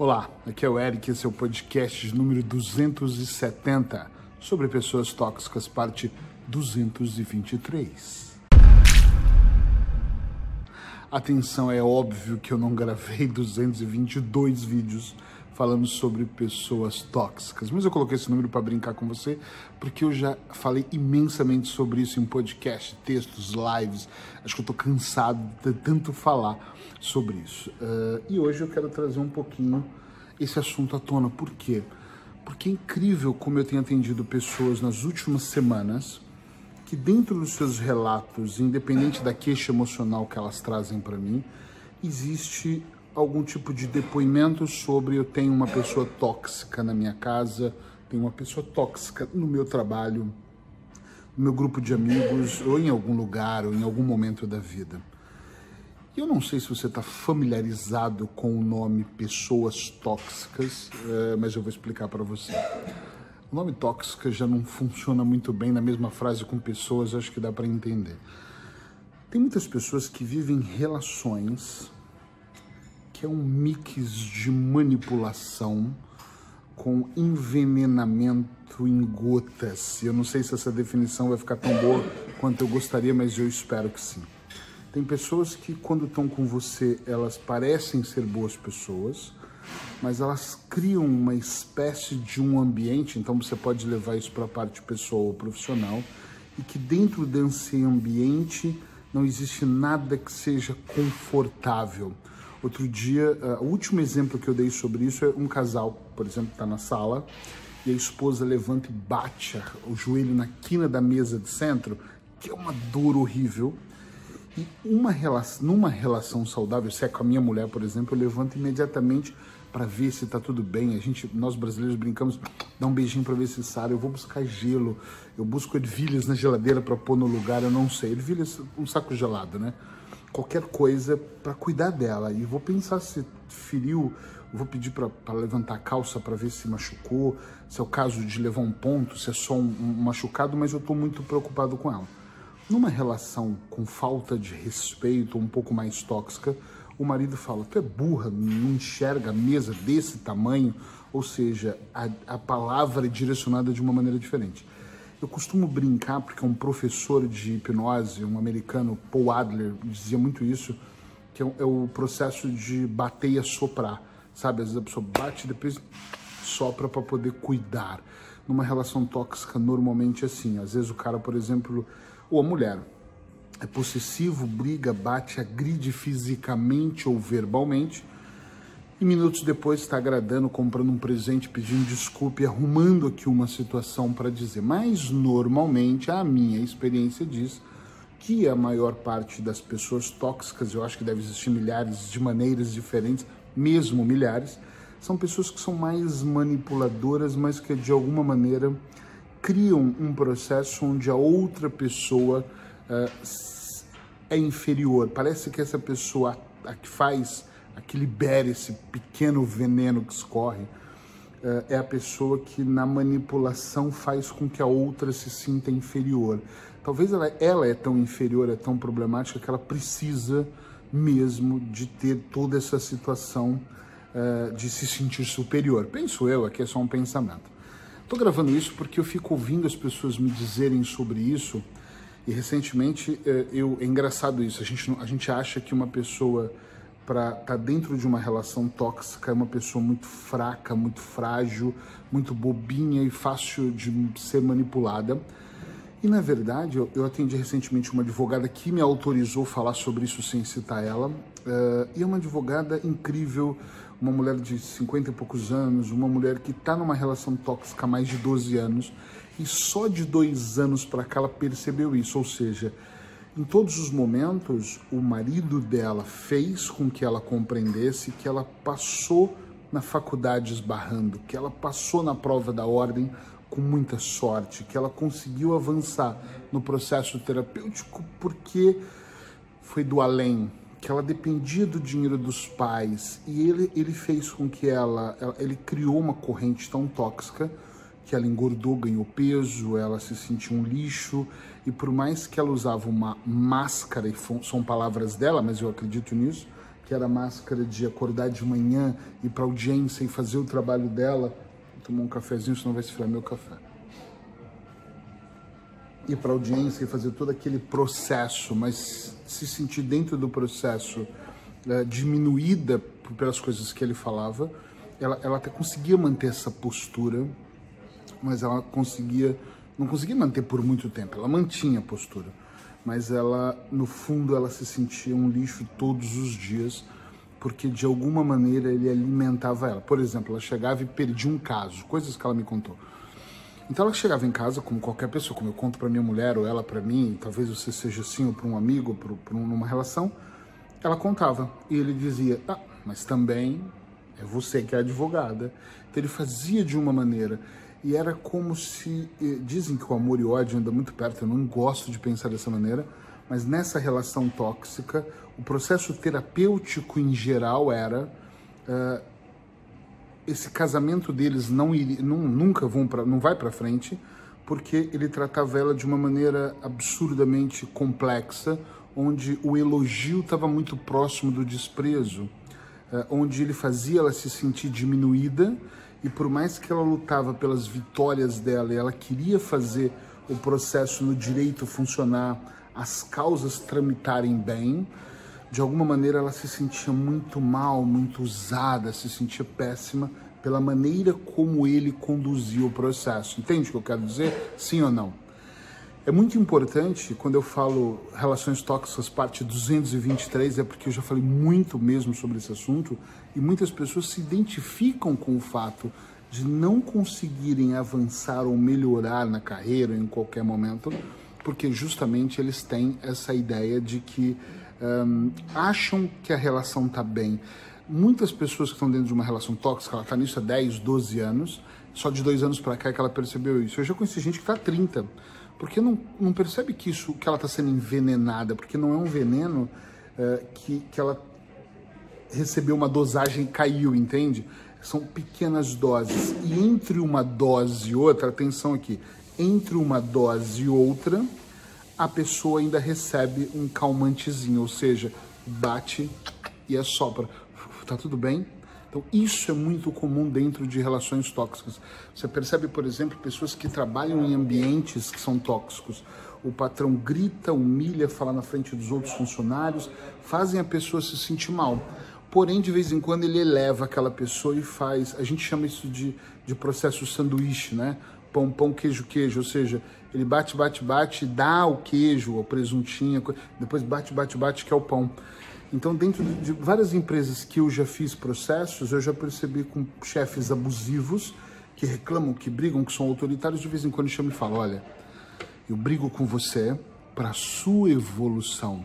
Olá, aqui é o Eric, esse é o podcast número 270 sobre pessoas tóxicas, parte 223. Atenção, é óbvio que eu não gravei 222 vídeos falando sobre pessoas tóxicas, mas eu coloquei esse número para brincar com você porque eu já falei imensamente sobre isso em podcast, textos, lives. Acho que eu tô cansado de tanto falar sobre isso. Uh, e hoje eu quero trazer um pouquinho esse assunto à tona. Por quê? Porque é incrível como eu tenho atendido pessoas nas últimas semanas que dentro dos seus relatos, independente da queixa emocional que elas trazem para mim, existe algum tipo de depoimento sobre eu tenho uma pessoa tóxica na minha casa, tenho uma pessoa tóxica no meu trabalho, no meu grupo de amigos, ou em algum lugar, ou em algum momento da vida. Eu não sei se você está familiarizado com o nome pessoas tóxicas, eh, mas eu vou explicar para você. O nome tóxica já não funciona muito bem na mesma frase com pessoas, acho que dá para entender. Tem muitas pessoas que vivem relações que é um mix de manipulação com envenenamento em gotas. Eu não sei se essa definição vai ficar tão boa quanto eu gostaria, mas eu espero que sim. Tem pessoas que, quando estão com você, elas parecem ser boas pessoas, mas elas criam uma espécie de um ambiente, então você pode levar isso para a parte pessoal ou profissional, e que dentro desse ambiente não existe nada que seja confortável. Outro dia, uh, o último exemplo que eu dei sobre isso é um casal, por exemplo, está na sala e a esposa levanta e bate o joelho na quina da mesa de centro, que é uma dor horrível. E uma relação, numa relação saudável, se é com a minha mulher, por exemplo, eu levanto imediatamente para ver se está tudo bem. A gente, nós brasileiros brincamos, dá um beijinho para ver se sara. Eu vou buscar gelo, eu busco ervilhas na geladeira para pôr no lugar, eu não sei. Ervilhas, um saco gelado, né? Qualquer coisa para cuidar dela. E vou pensar se feriu, vou pedir para levantar a calça para ver se machucou, se é o caso de levar um ponto, se é só um, um machucado, mas eu estou muito preocupado com ela. Numa relação com falta de respeito, um pouco mais tóxica, o marido fala: Tu é burra, não enxerga a mesa desse tamanho. Ou seja, a, a palavra é direcionada de uma maneira diferente. Eu costumo brincar, porque um professor de hipnose, um americano, Paul Adler, dizia muito isso, que é, é o processo de bater e assoprar. Sabe, às vezes a pessoa bate e depois sopra para poder cuidar. Numa relação tóxica, normalmente é assim. Às vezes o cara, por exemplo, ou a mulher é possessivo, briga, bate, agride fisicamente ou verbalmente, e minutos depois está agradando, comprando um presente, pedindo desculpa e arrumando aqui uma situação para dizer. Mas normalmente a minha experiência diz que a maior parte das pessoas tóxicas, eu acho que deve existir milhares de maneiras diferentes, mesmo milhares, são pessoas que são mais manipuladoras, mas que de alguma maneira criam um processo onde a outra pessoa uh, é inferior. Parece que essa pessoa, a, que faz, a que libera esse pequeno veneno que escorre, uh, é a pessoa que na manipulação faz com que a outra se sinta inferior. Talvez ela, ela é tão inferior, é tão problemática que ela precisa mesmo de ter toda essa situação uh, de se sentir superior. Penso eu, aqui é só um pensamento. Estou gravando isso porque eu fico ouvindo as pessoas me dizerem sobre isso e recentemente eh, eu é engraçado isso. A gente a gente acha que uma pessoa para estar tá dentro de uma relação tóxica é uma pessoa muito fraca, muito frágil, muito bobinha e fácil de ser manipulada. E na verdade, eu, eu atendi recentemente uma advogada que me autorizou falar sobre isso sem citar ela. Uh, e é uma advogada incrível, uma mulher de 50 e poucos anos, uma mulher que está numa relação tóxica há mais de 12 anos e só de dois anos para cá ela percebeu isso, ou seja, em todos os momentos o marido dela fez com que ela compreendesse que ela passou na faculdade esbarrando, que ela passou na prova da ordem com muita sorte, que ela conseguiu avançar no processo terapêutico porque foi do além, que ela dependia do dinheiro dos pais. E ele, ele fez com que ela, ele criou uma corrente tão tóxica que ela engordou, ganhou peso, ela se sentiu um lixo e por mais que ela usava uma máscara, e são palavras dela, mas eu acredito nisso, que era a máscara de acordar de manhã, ir para audiência e fazer o trabalho dela. Tomar um cafezinho, senão vai esfriar meu café. Ir para audiência e fazer todo aquele processo, mas se sentir dentro do processo é, diminuída pelas coisas que ele falava. Ela, ela até conseguia manter essa postura, mas ela conseguia não conseguia manter por muito tempo. Ela mantinha a postura, mas ela no fundo ela se sentia um lixo todos os dias porque de alguma maneira ele alimentava ela. Por exemplo, ela chegava e perdia um caso, coisas que ela me contou. Então ela chegava em casa, como qualquer pessoa, como eu conto para minha mulher ou ela para mim, talvez você seja assim ou para um amigo, para uma relação, ela contava e ele dizia: ah, mas também é você que é advogada. Então ele fazia de uma maneira e era como se eh, dizem que o amor e o ódio andam muito perto. Eu não gosto de pensar dessa maneira, mas nessa relação tóxica, o processo terapêutico em geral era uh, esse casamento deles não, iria, não nunca vão para não vai para frente porque ele tratava ela de uma maneira absurdamente complexa onde o elogio estava muito próximo do desprezo, eh, onde ele fazia ela se sentir diminuída e por mais que ela lutava pelas vitórias dela, e ela queria fazer o processo no direito funcionar, as causas tramitarem bem, de alguma maneira ela se sentia muito mal, muito usada, se sentia péssima pela maneira como ele conduzia o processo. Entende o que eu quero dizer? Sim ou não? É muito importante, quando eu falo relações tóxicas, parte 223, é porque eu já falei muito mesmo sobre esse assunto, e muitas pessoas se identificam com o fato de não conseguirem avançar ou melhorar na carreira em qualquer momento, porque justamente eles têm essa ideia de que um, acham que a relação está bem. Muitas pessoas que estão dentro de uma relação tóxica, ela está nisso há 10, 12 anos, só de dois anos para cá é que ela percebeu isso. Eu já conheci gente que está há 30 porque não, não percebe que isso que ela está sendo envenenada, porque não é um veneno é, que, que ela recebeu uma dosagem e caiu, entende? São pequenas doses. E entre uma dose e outra, atenção aqui, entre uma dose e outra, a pessoa ainda recebe um calmantezinho, ou seja, bate e assopra. Tá tudo bem? Então, isso é muito comum dentro de relações tóxicas. Você percebe, por exemplo, pessoas que trabalham em ambientes que são tóxicos. O patrão grita, humilha, fala na frente dos outros funcionários, fazem a pessoa se sentir mal. Porém, de vez em quando, ele eleva aquela pessoa e faz. A gente chama isso de, de processo sanduíche, né? Pão, pão, queijo, queijo. Ou seja, ele bate, bate, bate, dá o queijo, a presuntinha, depois bate, bate, bate, que é o pão. Então, dentro de várias empresas que eu já fiz processos, eu já percebi com chefes abusivos que reclamam, que brigam, que são autoritários, de vez em quando chamam e falam: olha, eu brigo com você para sua evolução.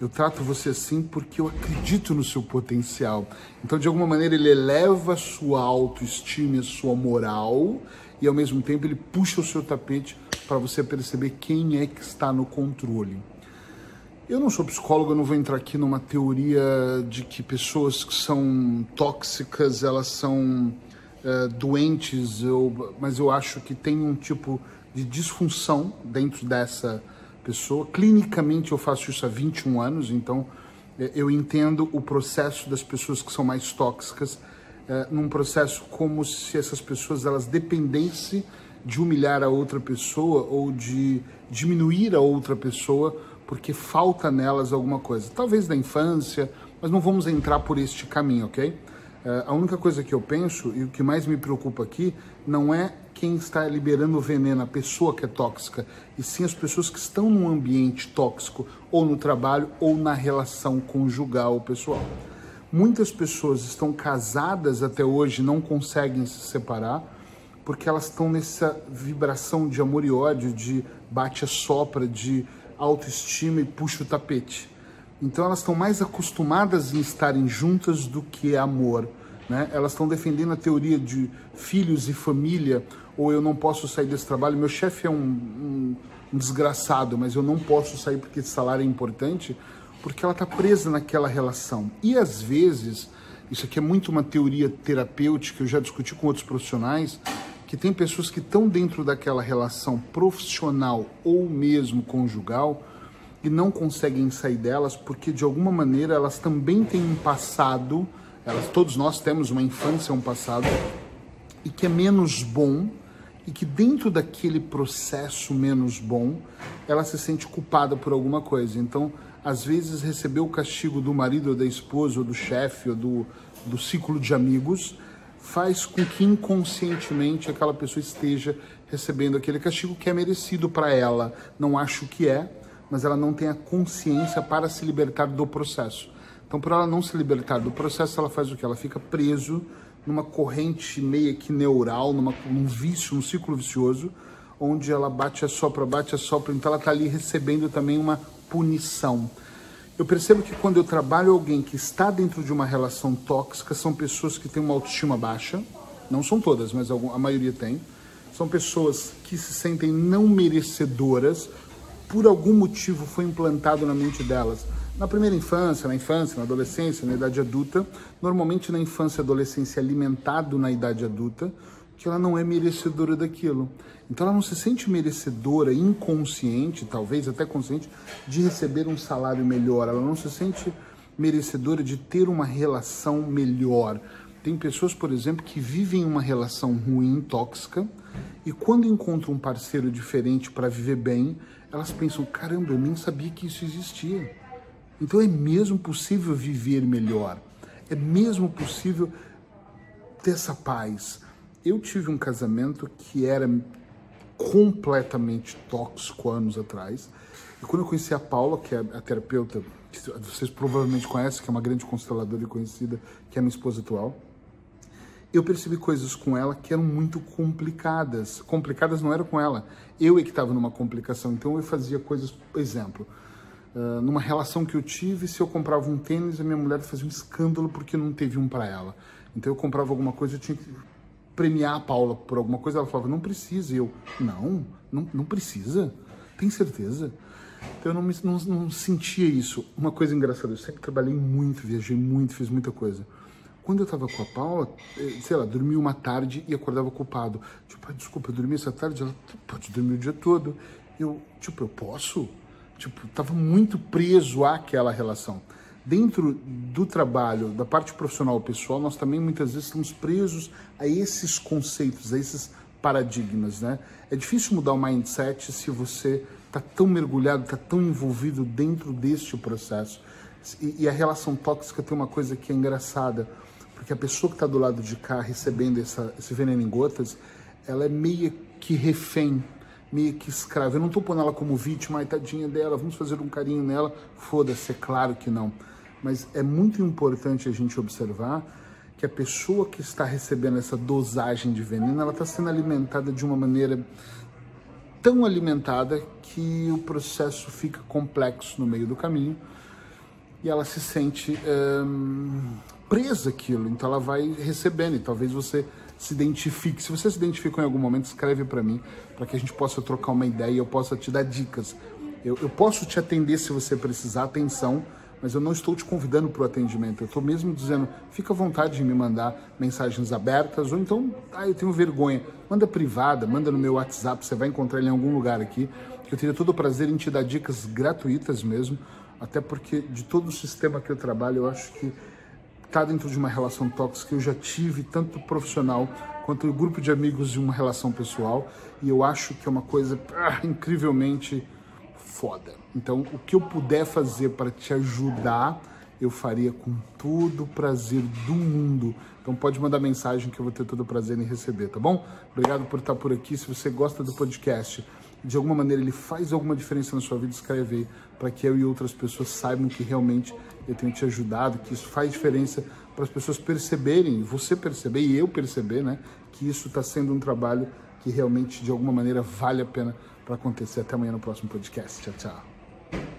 Eu trato você assim porque eu acredito no seu potencial. Então, de alguma maneira, ele eleva a sua autoestima, a sua moral, e ao mesmo tempo ele puxa o seu tapete para você perceber quem é que está no controle. Eu não sou psicólogo, eu não vou entrar aqui numa teoria de que pessoas que são tóxicas, elas são uh, doentes, eu, mas eu acho que tem um tipo de disfunção dentro dessa pessoa. Clinicamente eu faço isso há 21 anos, então uh, eu entendo o processo das pessoas que são mais tóxicas uh, num processo como se essas pessoas elas dependessem de humilhar a outra pessoa ou de diminuir a outra pessoa porque falta nelas alguma coisa. Talvez da infância, mas não vamos entrar por este caminho, ok? Uh, a única coisa que eu penso e o que mais me preocupa aqui não é quem está liberando o veneno, a pessoa que é tóxica, e sim as pessoas que estão num ambiente tóxico, ou no trabalho, ou na relação conjugal pessoal. Muitas pessoas estão casadas até hoje, não conseguem se separar, porque elas estão nessa vibração de amor e ódio, de bate-a-sopra, de autoestima e puxa o tapete. Então elas estão mais acostumadas em estarem juntas do que amor. Né? Elas estão defendendo a teoria de filhos e família, ou eu não posso sair desse trabalho. Meu chefe é um, um, um desgraçado, mas eu não posso sair porque esse salário é importante, porque ela está presa naquela relação. E às vezes, isso aqui é muito uma teoria terapêutica, eu já discuti com outros profissionais, que tem pessoas que estão dentro daquela relação profissional ou mesmo conjugal e não conseguem sair delas porque de alguma maneira elas também têm um passado, elas todos nós temos uma infância, um passado e que é menos bom e que dentro daquele processo menos bom, ela se sente culpada por alguma coisa. Então, às vezes receber o castigo do marido ou da esposa ou do chefe ou do, do ciclo de amigos faz com que inconscientemente aquela pessoa esteja recebendo aquele castigo que é merecido para ela. Não acho que é, mas ela não tem a consciência para se libertar do processo. Então, por ela não se libertar do processo, ela faz o que? Ela fica preso numa corrente meio que neural, numa, num vício, num ciclo vicioso, onde ela bate a sopra, bate a sopra, então ela está ali recebendo também uma punição. Eu percebo que quando eu trabalho alguém que está dentro de uma relação tóxica, são pessoas que têm uma autoestima baixa, não são todas, mas a maioria tem. São pessoas que se sentem não merecedoras, por algum motivo foi implantado na mente delas. Na primeira infância, na infância, na adolescência, na idade adulta, normalmente na infância e adolescência alimentado na idade adulta, que ela não é merecedora daquilo. Então ela não se sente merecedora, inconsciente, talvez até consciente, de receber um salário melhor. Ela não se sente merecedora de ter uma relação melhor. Tem pessoas, por exemplo, que vivem uma relação ruim, tóxica, e quando encontram um parceiro diferente para viver bem, elas pensam: caramba, eu nem sabia que isso existia. Então é mesmo possível viver melhor, é mesmo possível ter essa paz. Eu tive um casamento que era completamente tóxico anos atrás. E quando eu conheci a Paula, que é a terapeuta, que vocês provavelmente conhecem, que é uma grande consteladora e conhecida, que é minha esposa atual, eu percebi coisas com ela que eram muito complicadas. Complicadas não eram com ela, eu é que estava numa complicação. Então eu fazia coisas, por exemplo, uh, numa relação que eu tive, se eu comprava um tênis, a minha mulher fazia um escândalo porque não teve um para ela. Então eu comprava alguma coisa, eu tinha que premiar a Paula por alguma coisa. Ela falava, não precisa. E eu, não, não, não precisa. Tem certeza? Então eu não, me, não, não sentia isso. Uma coisa engraçada, eu sempre trabalhei muito, viajei muito, fiz muita coisa. Quando eu tava com a Paula, eh, sei lá, dormi uma tarde e acordava culpado. Tipo, ah, desculpa, eu dormi essa tarde, ela pode dormir o dia todo. Eu, tipo, eu posso? Tipo, tava muito preso àquela relação. Dentro do trabalho, da parte profissional pessoal, nós também muitas vezes estamos presos a esses conceitos, a esses paradigmas, né? É difícil mudar o mindset se você está tão mergulhado, está tão envolvido dentro deste processo. E, e, a relação tóxica tem uma coisa que é engraçada porque a pessoa que está do lado de cá recebendo essa, esse veneno em gotas, ela é meio que refém, meio que escrava. Eu não estou pondo ela como vítima, ai tadinha dela, vamos fazer um carinho nela. Foda-se, é claro que não. Mas é muito importante a gente observar que a pessoa que está recebendo essa dosagem de veneno, ela está sendo alimentada de uma maneira tão alimentada que o processo fica complexo no meio do caminho e ela se sente hum, presa aquilo, então ela vai recebendo e talvez você se identifique. Se você se identificou em algum momento, escreve para mim, para que a gente possa trocar uma ideia e eu possa te dar dicas. Eu, eu posso te atender se você precisar, atenção, mas eu não estou te convidando para o atendimento. Eu estou mesmo dizendo, fica à vontade de me mandar mensagens abertas, ou então, ah, eu tenho vergonha. Manda privada, manda no meu WhatsApp, você vai encontrar ele em algum lugar aqui, que eu teria todo o prazer em te dar dicas gratuitas mesmo, até porque de todo o sistema que eu trabalho, eu acho que estar tá dentro de uma relação tóxica eu já tive, tanto profissional quanto o grupo de amigos de uma relação pessoal, e eu acho que é uma coisa ah, incrivelmente foda. Então, o que eu puder fazer para te ajudar, eu faria com todo o prazer do mundo. Então pode mandar mensagem que eu vou ter todo o prazer em receber, tá bom? Obrigado por estar por aqui. Se você gosta do podcast, de alguma maneira ele faz alguma diferença na sua vida, escreve aí para que eu e outras pessoas saibam que realmente eu tenho te ajudado, que isso faz diferença para as pessoas perceberem, você perceber e eu perceber, né, que isso está sendo um trabalho que realmente de alguma maneira vale a pena para acontecer. Até amanhã no próximo podcast. Tchau, tchau.